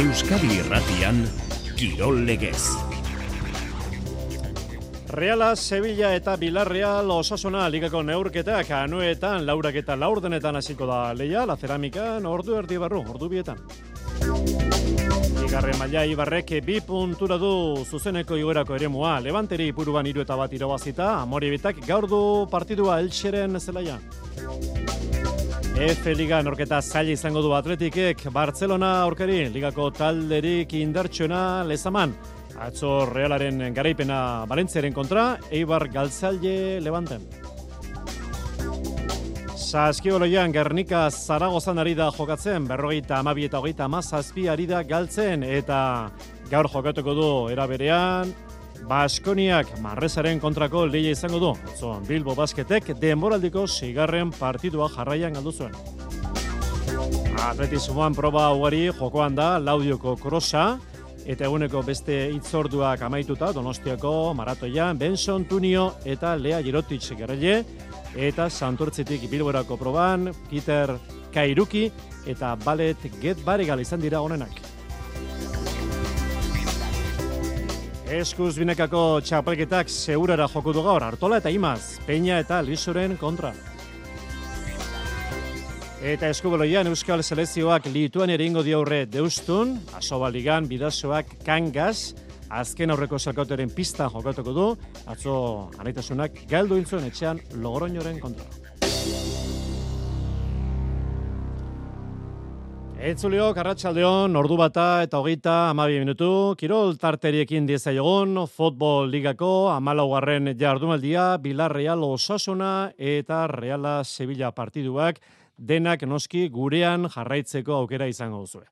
Euskadi Irratian Kirol Legez. Reala, Sevilla eta Villarreal osasuna ligako neurketak anuetan, laurak eta laurdenetan hasiko da leia, la ceramikan ordu erdi barru, ordu bietan. Igarre maila Ibarrek bi puntura du zuzeneko igoerako eremua. Levanteri puruan hiru eta bat irabazita, amori bitak gaur du partidua eltseren zelaia. F Liga norketa zaila izango du atletikek, Barcelona aurkari, ligako talderik indartsuena lezaman. Atzo realaren garaipena Valentziaren kontra, Eibar Galtzaile Levanten. Saskioloian Gernika Zaragozan ari da jokatzen, berrogeita amabi eta hogeita amazazpi ari da galtzen, eta gaur jokatuko du eraberean, Baskoniak Marrezaren kontrako leia izango du. Atzo, Bilbo Basketek denboraldiko sigarren partidua jarraian galdu zuen. Atletismoan proba ugari jokoan da Laudioko krosa, eta eguneko beste itzorduak amaituta Donostiako maratoian Benson Tunio eta Lea Girotic gerrele eta Santurtzitik Bilborako proban Peter Kairuki eta Ballet Get Barigal izan dira honenak. Eskuz binekako txapelketak segurara joko du gaur, Artola eta Imaz, Peña eta Lisoren kontra. Eta eskuboloian Euskal Selezioak lituan eringo diaurre deustun, asobaligan bidazoak kangaz, azken aurreko salkauteren pista jokatuko du, atzo anaitasunak galdu hiltzuen etxean logoroñoren kontra. Entzulio, Karratxaldeon, ordu bata eta hogeita amabi minutu, Kirol tarteriekin diezaiogun, Fotbol Ligako, amalaugarren jardumaldia, Bilarreal Osasuna eta Reala Sevilla partiduak, denak noski gurean jarraitzeko aukera izango duzue.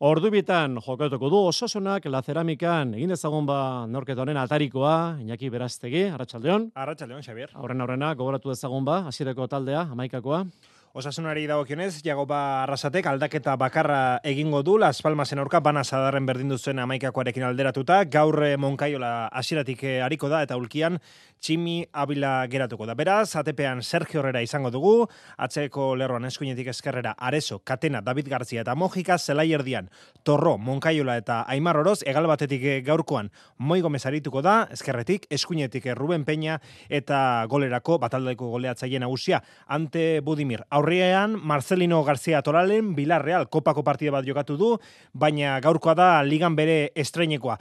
Ordu bitan jokatuko du Osasunak La Ceramikan egin ezagun ba norketa honen atarikoa Iñaki Berastegi Arratsaldeon Arratsaldeon Xavier. Aurren aurrena gogoratu ezagun ba hasierako taldea amaikakoa Osasunari dagokionez, Jagoba Arrasatek aldaketa bakarra egingo du, Las Palmasen aurka bana sadarren berdin duzen amaikakoarekin alderatuta, gaur eh, Monkaiola hasieratik eh, ariko da eta ulkian Tximi Abila geratuko da. Beraz, atepean Sergio Herrera izango dugu, atzeko lerroan eskuinetik eskerrera Areso, Katena, David Garzia eta Mojika, Zelai erdian, Torro, Monkaiola eta Aimar Oroz, egal batetik eh, gaurkoan Moi Gomez arituko da, eskerretik, eskuinetik Ruben Peña eta golerako bataldeko goleatzaile nagusia, Ante Budimir. Aurrean, Marcelino Garzia Toralen, Bilarreal, kopako partida bat jokatu du, baina gaurkoa da ligan bere estreinekoa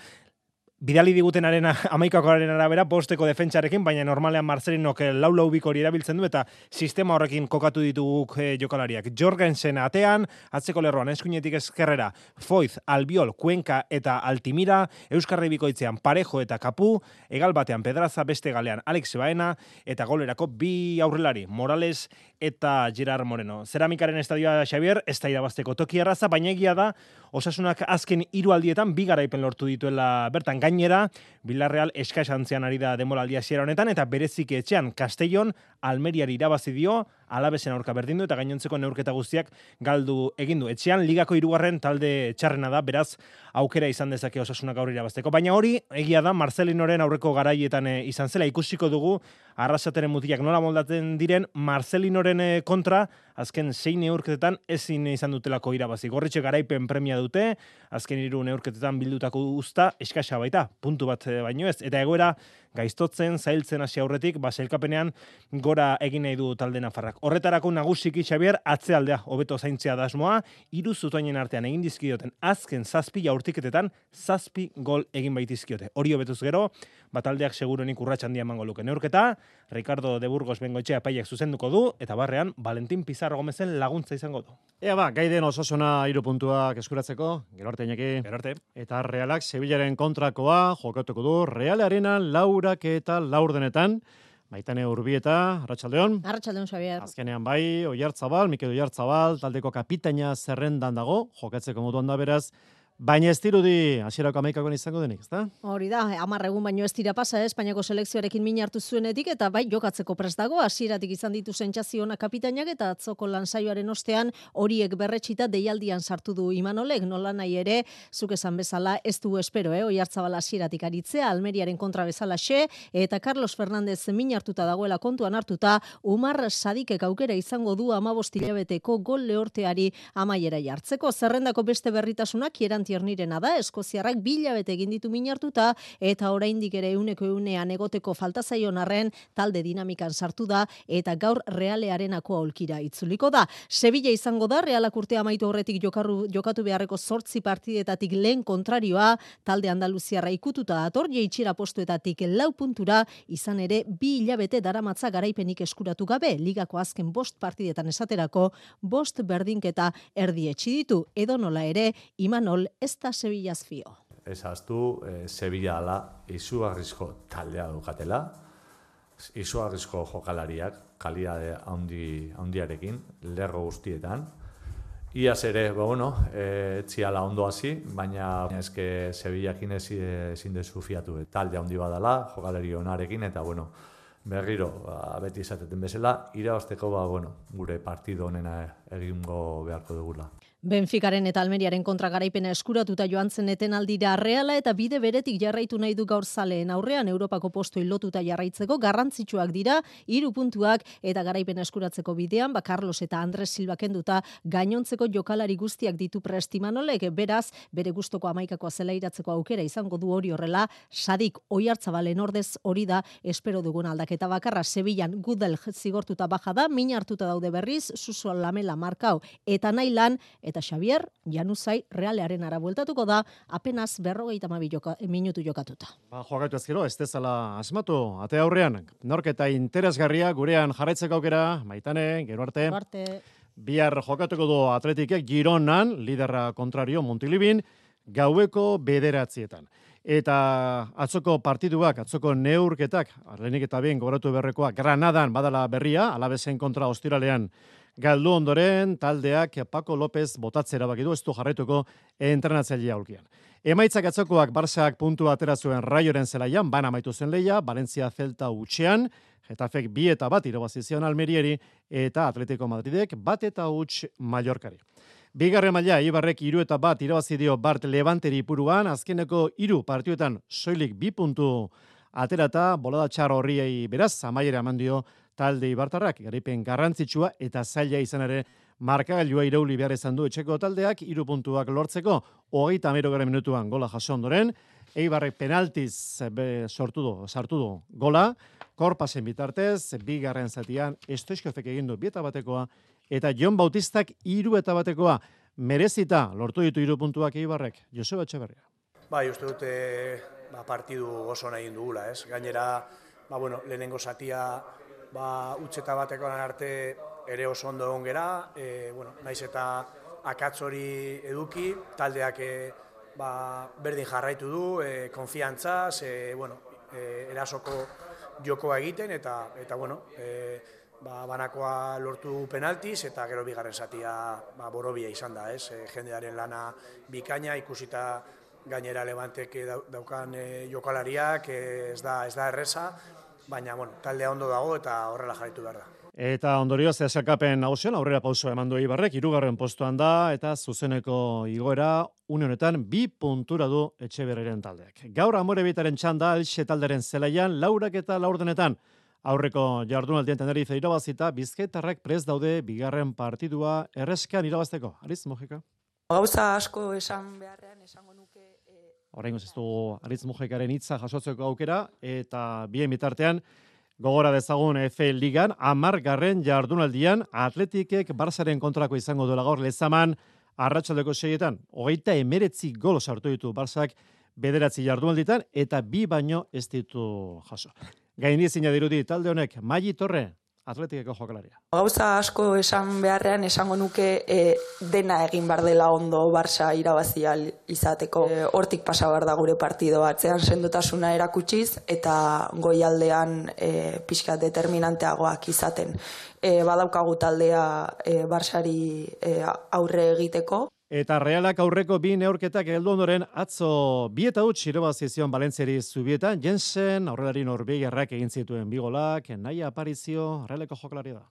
bidali digutenaren amaikakoaren arabera posteko defentsarekin, baina normalean Marcelinok lau lau hori erabiltzen du eta sistema horrekin kokatu dituguk e, jokalariak. Jorgensen atean, atzeko lerroan eskuinetik eskerrera, Foiz, Albiol, Cuenca eta Altimira, Euskarri bikoitzean Parejo eta Kapu, egal batean Pedraza beste galean Alex Baena eta golerako bi aurrelari Morales eta Gerard Moreno. Zeramikaren estadioa Xavier, ez da irabazteko toki erraza, baina egia da, osasunak azken hiru aldietan bi garaipen lortu dituela bertan gainera, Villarreal eskasantzean ari da demoraldia ziera honetan, eta berezik etxean Castellon Almeriari irabazi dio, alabesen aurka berdin du, eta gainontzeko neurketa guztiak galdu egin du. Etxean, ligako hirugarren talde txarrena da, beraz, aukera izan dezake osasunak aurri irabazteko. Baina hori, egia da, Marcelinoren aurreko garaietan eh, izan zela, ikusiko dugu, arrasateren mutiak nola moldatzen diren, Marcelinoren eh, kontra, azken zein neurketetan ezin izan dutelako irabazi. Gorritxe garaipen premia dute, azken hiru neurketetan bildutako usta, eskasa baita, puntu bat eh, baino ez, eta egoera gaiztotzen, zailtzen hasi aurretik, baselkapenean gora egin nahi du talde nafarrak. Horretarako nagusiki Xavier atzealdea hobeto zaintzea dasmoa, hiru zutoinen artean egin dizkioten azken zazpi jaurtiketetan zazpi gol egin baitizkiote. Hori hobetuz gero, bataldeak segurenik urratxan emango luke. Neurketa, Ricardo de Burgos bengoetxea paiak zuzenduko du, eta barrean Valentin Pizarro Gomezen laguntza izango du. Ea ba, gaiden osasuna iru puntuak eskuratzeko, gero arte Gero arte. Eta realak Sevillaren kontrakoa jokatuko du, realarena laurak eta laurdenetan, Baitane Urbieta, Arratsaldeon. Arratsaldeon Xavier. Azkenean bai, Oiartzabal, Mikel Oiartzabal, taldeko kapitaina zerrendan dago, jokatzeko moduan da beraz, Baina ez dirudi, hasierako amaikakoan izango denik, ezta? Hori da, hamar egun baino ez dira pasa, eh, Espainiako selekzioarekin min hartu zuenetik, eta bai jokatzeko prest dago, hasieratik izan ditu zentxazionak kapitainak, eta atzoko lansaioaren ostean horiek berretxita deialdian sartu du imanolek, nola nahi ere, zuk esan bezala ez du espero, eh? oi hartzabala hasieratik aritzea, Almeriaren kontra bezala xe, eta Carlos Fernandez min hartuta dagoela kontuan hartuta, Umar Sadikek aukera izango du amabostilabeteko gol lehorteari amaiera jartzeko, zerrendako beste berritasunak, hieranti tiernirena da, Eskoziarrak bila bete egin ditu minartuta, eta oraindik ere euneko eunean egoteko falta zaion arren, talde dinamikan sartu da, eta gaur realearenako aulkira itzuliko da. Sevilla izango da, realak urtea amaitu horretik jokarru, jokatu beharreko sortzi partidetatik lehen kontrarioa, talde Andaluziarra ikututa dator, jeitxira postuetatik lau puntura, izan ere, bi hilabete daramatza garaipenik eskuratu gabe, ligako azken bost partidetan esaterako, bost berdinketa erdi ditu, edo nola ere, Imanol ez da Sevillaz fio. Ez aztu, eh, Sevilla ala, izugarrizko taldea dukatela, izugarrizko jokalariak, kaliade handi, handiarekin, lerro guztietan, Iaz ere, ba, bueno, e, etziala ondo hasi, baina eske Sevillakin ezin dezu fiatu. Talde handi badala, jokalari onarekin, eta bueno, berriro, ba, beti izateten bezala, irabazteko ba, bueno, gure partido honena egingo beharko dugula. Benficaren eta Almeriaren kontra garaipena eskuratuta joan zen aldira reala eta bide beretik jarraitu nahi du gaur zaleen aurrean Europako postu lotuta jarraitzeko garrantzitsuak dira hiru puntuak eta garaipena eskuratzeko bidean ba Carlos eta Andres Silva kenduta gainontzeko jokalari guztiak ditu prestimanolek beraz bere gustoko amaikakoa zela iratzeko aukera izango du hori horrela. Sadik oiartzabalen ordez hori da espero dugun aldaketa bakarra. Sevillan gudel zigortuta baja da min hartuta daude berriz suso lamela markau eta nailan eta Xavier Januzai realearen ara bueltatuko da apenas berrogeita mabi joka, minutu jokatuta. Ba, joagatu ezkero, ez dezala asmatu, ate aurrean, norketa interesgarria gurean jarraitzeko aukera, maitane, gero arte. arte. Bihar jokatuko du atletikek Gironan, liderra kontrario Montilibin, gaueko bederatzietan. Eta atzoko partiduak, atzoko neurketak, arlenik eta bien gogoratu berrekoa, Granadan badala berria, alabesen kontra ostiralean galdu ondoren taldeak Paco López botatzera bakidu ez du jarraituko entrenatzailea aurkian. Emaitzak atzokoak Barsak puntu atera zuen Raioren zelaian, bana amaitu zen leia, Valencia Celta utxean, Getafek bi eta bat irabazizion Almerieri eta Atletico Madridek bat eta huts Mallorcari. Bigarre maila, Ibarrek iru eta bat irabazi dio Bart Levanteri ipuruan, azkeneko iru partioetan soilik bi puntu aterata, bolada txar horriei beraz, amaiera eman dio talde Ibartarrak garaipen garrantzitsua eta zaila izan ere. Markagailua irauli behar izan du etxeko taldeak hiru puntuak lortzeko hogeita amero gara minutuan gola jaso ondoren. Eibarrek penaltiz be, sortu du, sartu du gola, korpasen bitartez, bigarren zatian, estoizkofek egin du bieta batekoa, eta Jon Bautistak hiru eta batekoa, merezita lortu ditu hiru puntuak Eibarrek, Joseba Etxeberria. Bai, uste dute ba, partidu oso nahi dugula, ez? Gainera, ba, bueno, lehenengo satia ba, utxeta batekoan arte ere oso ondo egon gera, e, bueno, naiz eta akatzori eduki, taldeak e, ba, berdin jarraitu du, e, konfiantzaz, e, bueno, e, erasoko jokoa egiten, eta, eta bueno, e, ba, banakoa lortu penaltiz, eta gero bigarren zatia ba, borobia izan da, ez? E, jendearen lana bikaina, ikusita gainera levanteke daukan e, jokalariak, e, ez, da, ez da erresa, baina bueno, taldea ondo dago eta horrela jarraitu behar da. Eta ondorioz esakapen nagusian aurrera pauso eman du Ibarrek, irugarren postuan da eta zuzeneko igoera une honetan bi puntura du etxe berreren taldeak. Gaur amore bitaren txanda elxe talderen zelaian laurak eta laurdenetan aurreko jardunaldien tenerife irabazita bizketarrak prez daude bigarren partidua erreskan irabazteko. Ariz, Mojika? Gauza asko esan beharrean esango nuke Horrein ez du Aritz Mujekaren hitza jasotzeko aukera, eta bien bitartean, gogora dezagun F Ligan, amar garren jardunaldian, atletikek Barzaren kontrako izango duela gaur lezaman, arratsaldeko seietan, hogeita emeretzi gol sartu ditu Barzak bederatzi jardunalditan, eta bi baino ez ditu jaso. Gaindizina dirudi talde honek, Magi Torre, atletikeko jokalaria. Gauza asko esan beharrean esango nuke e, dena egin bar dela ondo Barça irabazia izateko. E, hortik pasa bar da gure partido atzean sendotasuna erakutsiz eta goialdean e, pixka determinanteagoak izaten. E, badaukagu taldea e, Barçari e, aurre egiteko. Eta realak aurreko bi neurketak heldu ondoren atzo bi eta huts irabazizion Balentziari zubietan, Jensen aurrelari Norvegiarrak egin zituen bi golak, nahi aparizio, realeko jokalari da.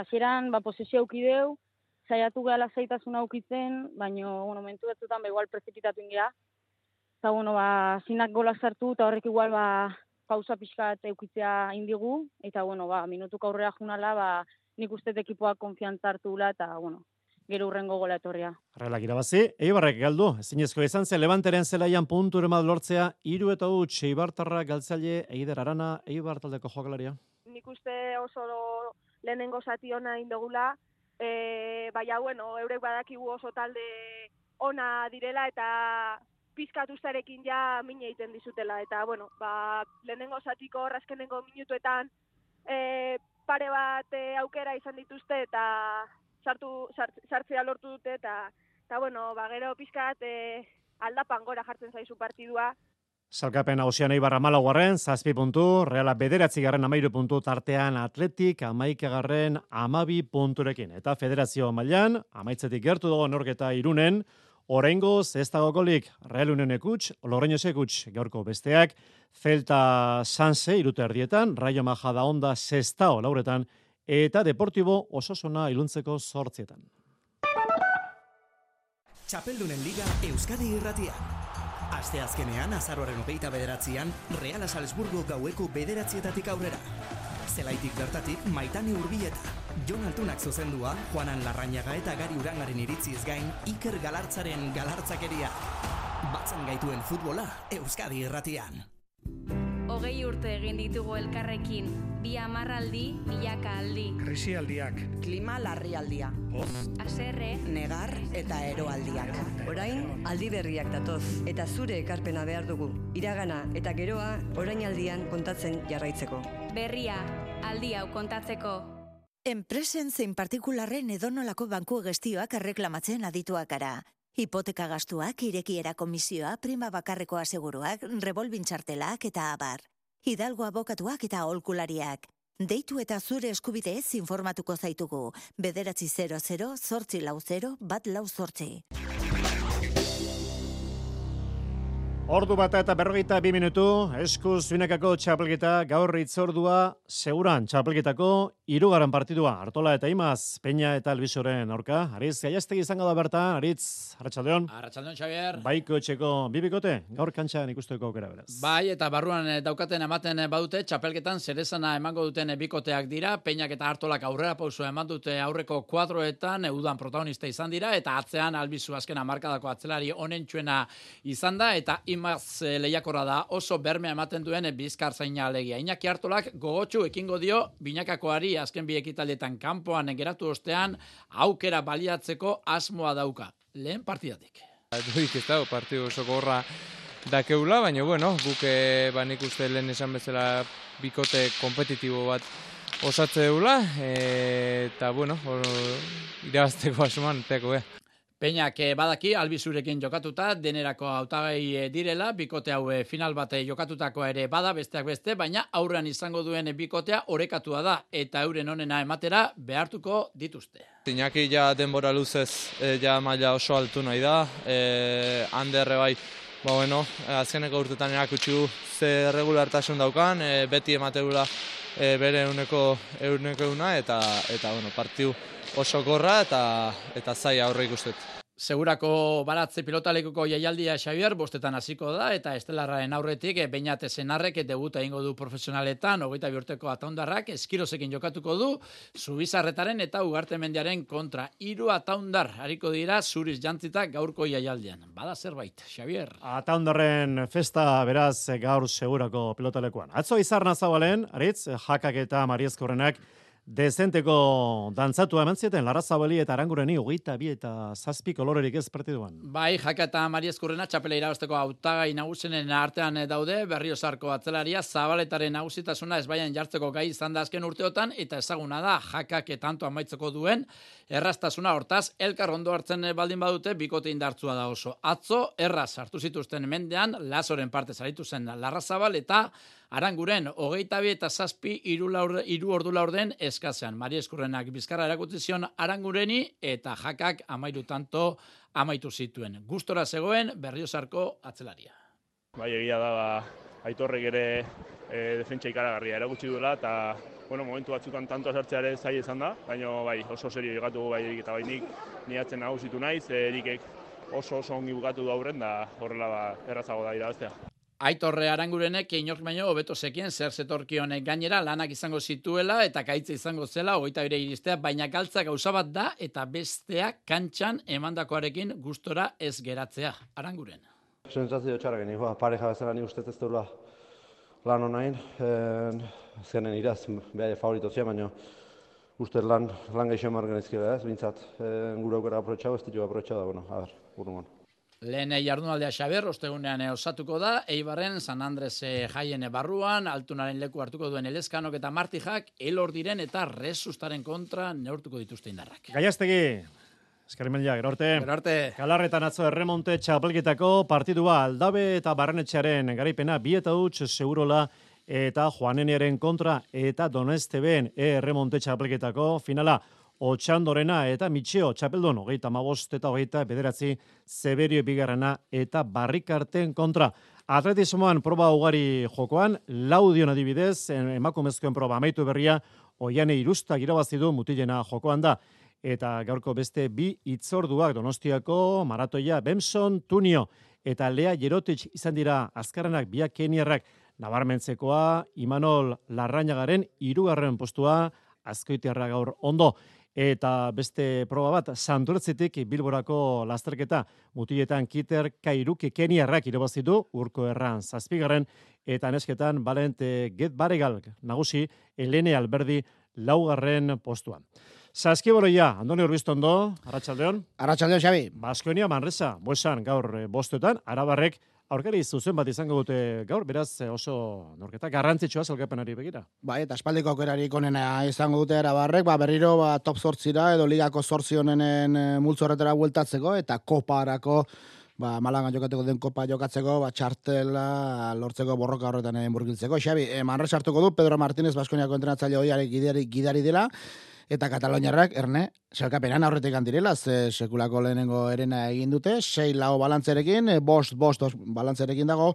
Hasieran ba posizio auki deu, saiatu gala zaitasun aukitzen, baino bueno, momentu batzuetan ba igual prezipitatu ingea. Eta bueno, ba sinak gola sartu eta horrek igual ba pausa pixkat eukitzea indigu eta bueno, ba minutuko aurrera junala, ba nik uste ekipoak konfiantza hartu eta bueno, gero urrengo gola etorria. Realak irabazi, Eibarrek galdu, ezinezko izan zen Levanteren zelaian puntu ere lortzea, iru eta huts Eibartarra galtzaile Eider Arana Eibar taldeko jokalaria. Nik uste oso lehenengo zati ona indogula, e, baina, bueno, eurek badakigu oso talde ona direla eta pizkat ustarekin ja mine egiten dizutela. Eta, bueno, ba, lehenengo zatiko razkenengo minutuetan e, pare bat e, aukera izan dituzte eta sartu sart, sartzea lortu dute eta eta bueno, ba gero pizkat e, aldapan gora jartzen zaizu partidua. Salkapen hausian eibarra malaguarren, zazpi puntu, reala bederatzi garren amairu puntu tartean atletik amaik garren amabi punturekin. Eta federazio mailan amaitzetik gertu dago norketa irunen, Oraingoz ez dago golik Real Union ekuts, Loreño sekuts gaurko besteak, Celta Sanse irute erdietan, Rayo Majada Onda Sestao lauretan, eta Deportibo Ososona iluntzeko sortzietan. Txapeldunen Liga Euskadi Irratia. Aste azkenean, azaroaren opeita bederatzean, Real Salzburgo gaueko bederatzietatik aurrera. Zelaitik bertatik, maitane urbieta. Jon Altunak zuzendua, Juanan Larrañaga eta Gari Urangaren iritziz gain, Iker Galartzaren galartzakeria. Batzen gaituen futbola, Euskadi Irratian. Hogei urte egin ditugu elkarrekin, bi amarraldi, milaka aldi. Krisialdiak. Klima larrialdia. Hoz. Aserre. Negar eta eroaldiak. Orain, aldi berriak datoz, eta zure ekarpena behar dugu. Iragana eta geroa, orainaldian kontatzen jarraitzeko. Berria, aldi hau kontatzeko. Enpresen zein partikularren edonolako banku gestioak erreklamatzen adituak gara. Hipoteka gastuak, irekiera komisioa, prima bakarreko aseguruak, revolbintxartelak eta abar. Hidalgo abokatuak eta holkulariak. Deitu eta zure eskubideez informatuko zaitugu. Bederatzi 00, zortzi lau 0, bat lau zortzi. Ordu bata eta berrogeita bi minutu, eskuz binekako txapelgeta, gaur itzordua, seguran txapelgetako, irugaran partidua, Artola eta Imaz, Peña eta Elbisoren aurka. Ariz, gaiaztegi izango da bertan, Aritz, Arratxaldeon. Arratxaldeon, Xavier. Baiko etxeko bibikote, gaur kantxan ikusteko aukera beraz. Bai, eta barruan eh, daukaten ematen eh, badute, txapelketan zerezana emango duten eh, bikoteak dira, Peñak eta Artolak aurrera pausua eman dute aurreko kuadroetan, eudan protagonista izan dira, eta atzean Albizu azkena markadako atzelari honen izan da, eta imaz lehiakorra da oso bermea ematen duen bizkar zaina alegia. Iñaki hartolak gogotxu ekingo dio binakakoari azken bi ekitaletan kanpoan geratu ostean aukera baliatzeko asmoa dauka. Lehen partidatik. Duik ez dago partidu oso gorra dakeula, baina bueno, guke banik uste lehen esan bezala bikote kompetitibo bat osatze deula, e, eta bueno, irabazteko asuman, teko, eh. Peñak eh, badaki albizurekin jokatuta, denerako hautagai eh, direla, bikote hau eh, final bate jokatutako ere bada, besteak beste, baina aurrean izango duen bikotea orekatua da, eta euren onena ematera behartuko dituzte. Iñaki ja denbora luzez ja maila oso altu nahi da, e, handerre bai, ba bueno, azkeneko urtetan erakutsi du ze regulartasun daukan, beti emateula e, bere euneko, euneko euna, eta, eta bueno, partiu oso gorra eta, eta zai aurre ikustet. Segurako baratze pilotalekuko jaialdia Xavier bostetan hasiko da eta estelarraren aurretik e, Beñate Senarrek debuta eingo du profesionaletan 25 urteko ataundarrak eskirosekin jokatuko du Zubizarretaren eta Ugarte Mendiaren kontra hiru ataundar hariko dira zuriz jantzita gaurko jaialdian. Bada zerbait, Xavier. Ataundarren festa beraz gaur segurako pilotalekuan. Atzo izarna zabalen, aritz, jakak eta mariezkorrenak Dezenteko dantzatu eman zieten, Lara Zabali eta Arangureni hogeita bi eta zazpi kolorerik ez partiduan. Bai, jaka eta Mari Eskurrena txapela irabazteko autagai nagusenen artean daude, berriozarko atzelaria, Zabaletaren nagusitasuna ez baian jartzeko gai izan da azken urteotan, eta ezaguna da, jakak etanto amaitzeko duen, errastasuna hortaz, elkar ondo hartzen baldin badute, bikote indartzua da oso. Atzo, erraz hartu zituzten mendean, lasoren parte zaritu zen Larra Zabal eta Aranguren, hogeita bi eta zazpi iru, laurde, iru ordu laurden eskazean. Mari Eskurrenak bizkarra erakutzi zion Arangureni eta jakak amairu tanto amaitu zituen. Gustora zegoen berriozarko atzelaria. Bai, egia da, ba, aitorrek ere e, defentsa ikaragarria erakutsi duela eta bueno, momentu batzutan tanto azartzeare zai izan da, baina bai, oso serio egatu bai erik eta bainik niatzen nagusitu naiz, erikek oso oso ongi bukatu du aurren da horrela ba, errazago da irabaztea. Aitorre arangurenek inork baino hobeto zekien zer zetorkionek gainera lanak izango zituela eta kaitza izango zela hogeita bire iristea, baina galtza gauza bat da eta besteak kantxan emandakoarekin gustora ez geratzea. Aranguren. Sensazio txarra geni, ba, pareja bezala ni ustez ez duela lan honain, zenen iraz, behar favorito zia, baina uste lan, lan gehiago margen ezkira ez, bintzat, gure aukera aprotxau, ez ditu aprotxau da, bueno, a ber, urrungon. Lehen jardunaldea Xaber, ostegunean osatuko da, Eibarren, San Andres eh, jaien barruan, altunaren leku hartuko duen elezkanok eta martijak, elor diren eta resustaren kontra neurtuko dituzte indarrak. Gaiaztegi, Eskarrimelia, gero arte. Gero arte. Galarretan atzo erremonte txapelketako partidua aldabe eta barrenetxearen garaipena bi eta huts segurola eta joaneniaren kontra eta donesteben e erremonte txapelketako finala Otxandorena eta Mitxeo Txapeldon, hogeita mabost eta hogeita bederatzi Zeberio bigarrena eta barrikarten kontra. Atletismoan proba ugari jokoan, laudion adibidez, emakumezkoen proba amaitu berria, oiane irusta girabazidu mutilena jokoan da. Eta gaurko beste bi itzorduak donostiako maratoia Benson Tunio eta Lea Jerotic izan dira azkarrenak biak keniarrak nabarmentzekoa Imanol Larrañagaren irugarren postua azkoitiarra gaur ondo eta beste proba bat Santurtzetik Bilborako lasterketa mutiletan Kiter Kairuki Keniarrak irabazitu urko erran zazpigarren eta nesketan Valente Get Baregal nagusi Elene Alberdi laugarren postuan. Saskiboroia, Andoni Urbiztondo, Arratxaldeon. Arratxaldeon, Xabi. Baskonia Manresa, buesan gaur eh, bostetan, arabarrek aurkari zuzen bat izango dute gaur, beraz eh, oso norketa garrantzitsua zelkapenari begira. Bai, eta espaldiko aukerari konena izango dute arabarrek, ba, berriro ba, top sortzira edo ligako sortzi honenen e, multzorretara bueltatzeko eta koparako ba, malanga jokateko den kopa jokatzeko, ba, txartela lortzeko borroka horretan murgiltzeko. Xabi, e, Manres hartuko du, Pedro Martínez Baskoniako entrenatzaile hoiarek gidari, gidari dela, eta Kataloniarrak, erne, Salkapenan aurretik direla, ze sekulako lehenengo erena egin dute, sei lau balantzerekin, e, bost, bost, balantzerekin dago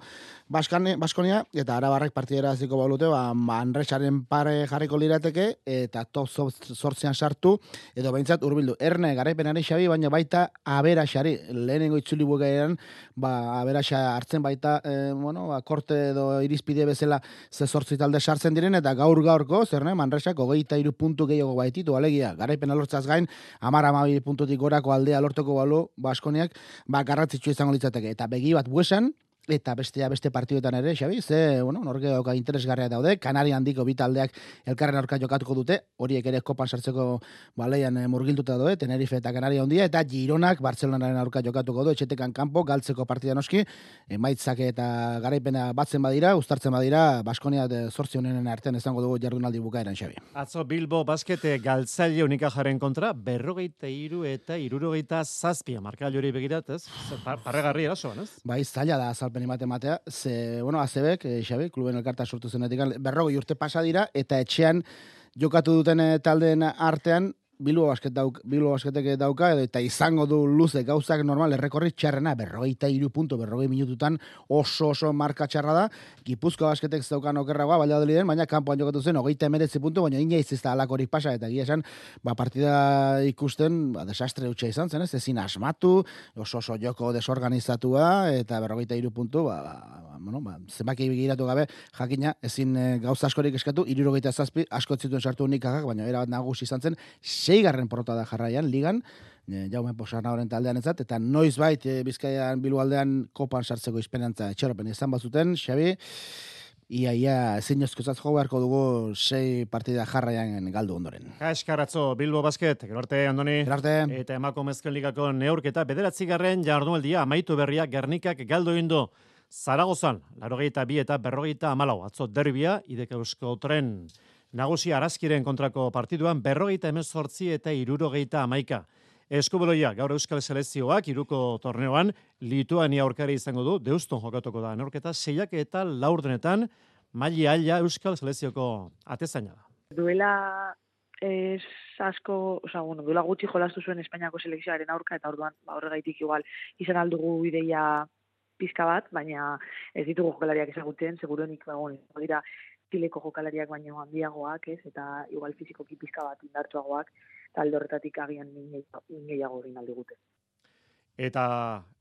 Baskane, Baskonia, eta arabarrek partidera ziko balute, ba, Manresaren pare jarriko lirateke, eta top sortzean sartu, edo behintzat urbildu. Erne, garaipenari xabi, baina baita aberaxari, lehenengo itzuli bugean, ba, aberaxa hartzen baita, e, bueno, ba, korte edo irizpide bezala ze sortzi talde sartzen diren, eta gaur gaurko, zerne, Manresak, ogeita iru puntu gehiago baititu, alegia, garaipen alortzaz gain, amar amabi puntutik gorako aldea lortoko balu Baskoniak, ba, garratzitsu izango litzateke. Eta begi bat buesan, eta bestea beste partiduetan ere, Xabi, ze, bueno, norge dauka interesgarria daude, Kanari handiko bi taldeak elkarren aurka jokatuko dute, horiek ere kopan sartzeko baleian e, murgiltuta daude, Tenerife eta Kanari handia, eta Gironak Bartzelonaren aurka jokatuko du, etxetekan kanpo, galtzeko partida noski, emaitzak eta garaipena batzen badira, ustartzen badira, Baskonia de zortzi honen artean izango dugu jardunaldi bukaeran, Xabi. Atzo Bilbo baskete galtzaile unika jaren kontra, berrogeita iru eta irurogeita zazpia, marka hori begirat, ez? Parregarri erasoan, ez? Bai, zaila da azalpen emate ematea, ze, bueno, azebek, e, Xabi, kluben elkarta sortu zenetik, berrogei urte pasa dira, eta etxean jokatu duten eh, taldeen artean, Bilbo basket dauk, Bilbo basketek dauka eta izango du luze gauzak normal errekorri txarrena 43 puntu 40 minututan oso oso marka txarra da. Gipuzko basketek ez daukan okerragoa Valladoliden, baina kanpoan jokatu zen 39 puntu, baina inoiz ez da alakorik pasa eta egia esan, ba partida ikusten, ba desastre utxa izan zen, ez ezin asmatu, oso oso joko desorganizatua eta 43 puntu, ba, ba bueno, ba zenbaki begiratu gabe, jakina ezin e, gauza askorik eskatu 77 asko zituen sartu unikak, baina era nagusi izan zen seigarren porrota da jarraian, ligan, e, jaume posarna horren taldean ezat, eta noiz bait e, bizkaian bilualdean kopan sartzeko izpenantza etxeropen izan bazuten, Xabi, Ia, ia, ezin jozkozat jo beharko dugu sei partida jarraian galdu ondoren. Kaskaratzo, Bilbo Basket, gerarte, Andoni. Gerarte. Eta emako mezken ligako neurketa, bederatzi garren jardunaldia, amaitu berria, gernikak galdu indu. Zaragozan, larogeita bi eta berrogeita amalau, atzo derbia, idek eusko tren nagusi arazkiren kontrako partiduan berrogeita emezortzi eta irurogeita amaika. Eskubeloia, gaur Euskal Selezioak, iruko torneoan, Lituania aurkari izango du, deuston jokatuko da, norketa, seiak eta laurdenetan, maili aila Euskal Selezioko atezaina da. Duela es asko, oza, bueno, duela gutxi jolastu zuen Espainiako selekzioaren aurka, eta orduan, ba, horregaitik igual, izan aldugu ideia pizka bat, baina ez ditugu jokalariak ezagutzen, seguruenik, ba, bueno, dira, pileko jokalariak baino handiagoak, ez, eta igual fizikoki pizka bat indartuagoak, talde horretatik agian ingeiago egin aldi gute. Eta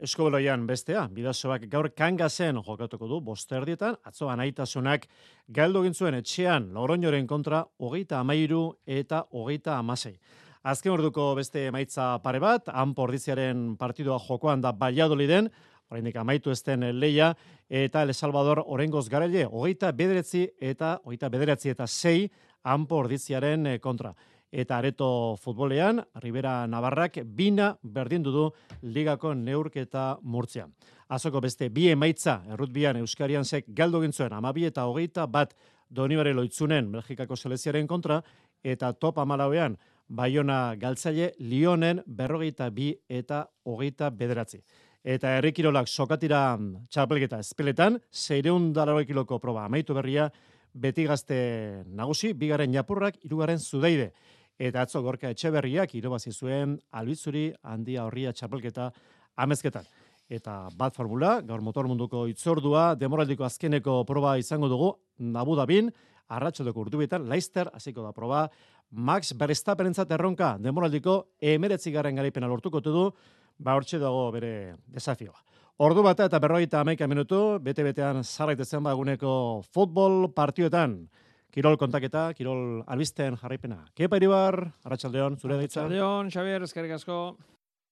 eskobeloian bestea, bidazoak gaur kangazen jokatuko du bosterdietan, atzo anaitasunak galdu gintzuen etxean Logroñoren kontra hogeita amairu eta hogeita amasei. Azken orduko beste emaitza pare bat, han pordiziaren partidua jokoan da Valladoliden, oraindik amaitu ezten leia, eta El Salvador orengoz garaile, hogeita bederetzi eta hogeita bederetzi eta sei, han pordiziaren kontra eta areto futbolean, Rivera Navarrak bina berdindu du ligako neurketa murtzian. Azoko beste bi emaitza errutbian Euskarian sek galdu gintzuen amabi eta hogeita bat donibare loitzunen Belgikako seleziaren kontra eta top amalauean Baiona galtzaile Lionen berrogeita bi eta hogeita bederatzi. Eta errikirolak sokatira txapelketa espeletan, zeireun kiloko proba amaitu berria, beti gazte nagusi, bigaren japurrak, irugaren zudeide eta atzo gorka etxeberriak irobazi zuen albizuri handia horria txapelketa amezketan. Eta bat formula, gaur motor munduko itzordua, demoraldiko azkeneko proba izango dugu, Abu Dhabin, arratxodeko urtubietan, Leicester, hasiko da proba, Max Verstappen entzat erronka, demoraldiko emeretzi garen garaipena lortuko du, ba hortxe dago bere desafioa. Ordu bata eta berroita amaika minutu, bete-betean zarraitezen baguneko futbol partioetan. Kirol kontaketa, Kirol albisten jarraipena. Kepa iribar, Arratxaldeon, zure ditza. Arratxaldeon, Xabier, eskerrik asko.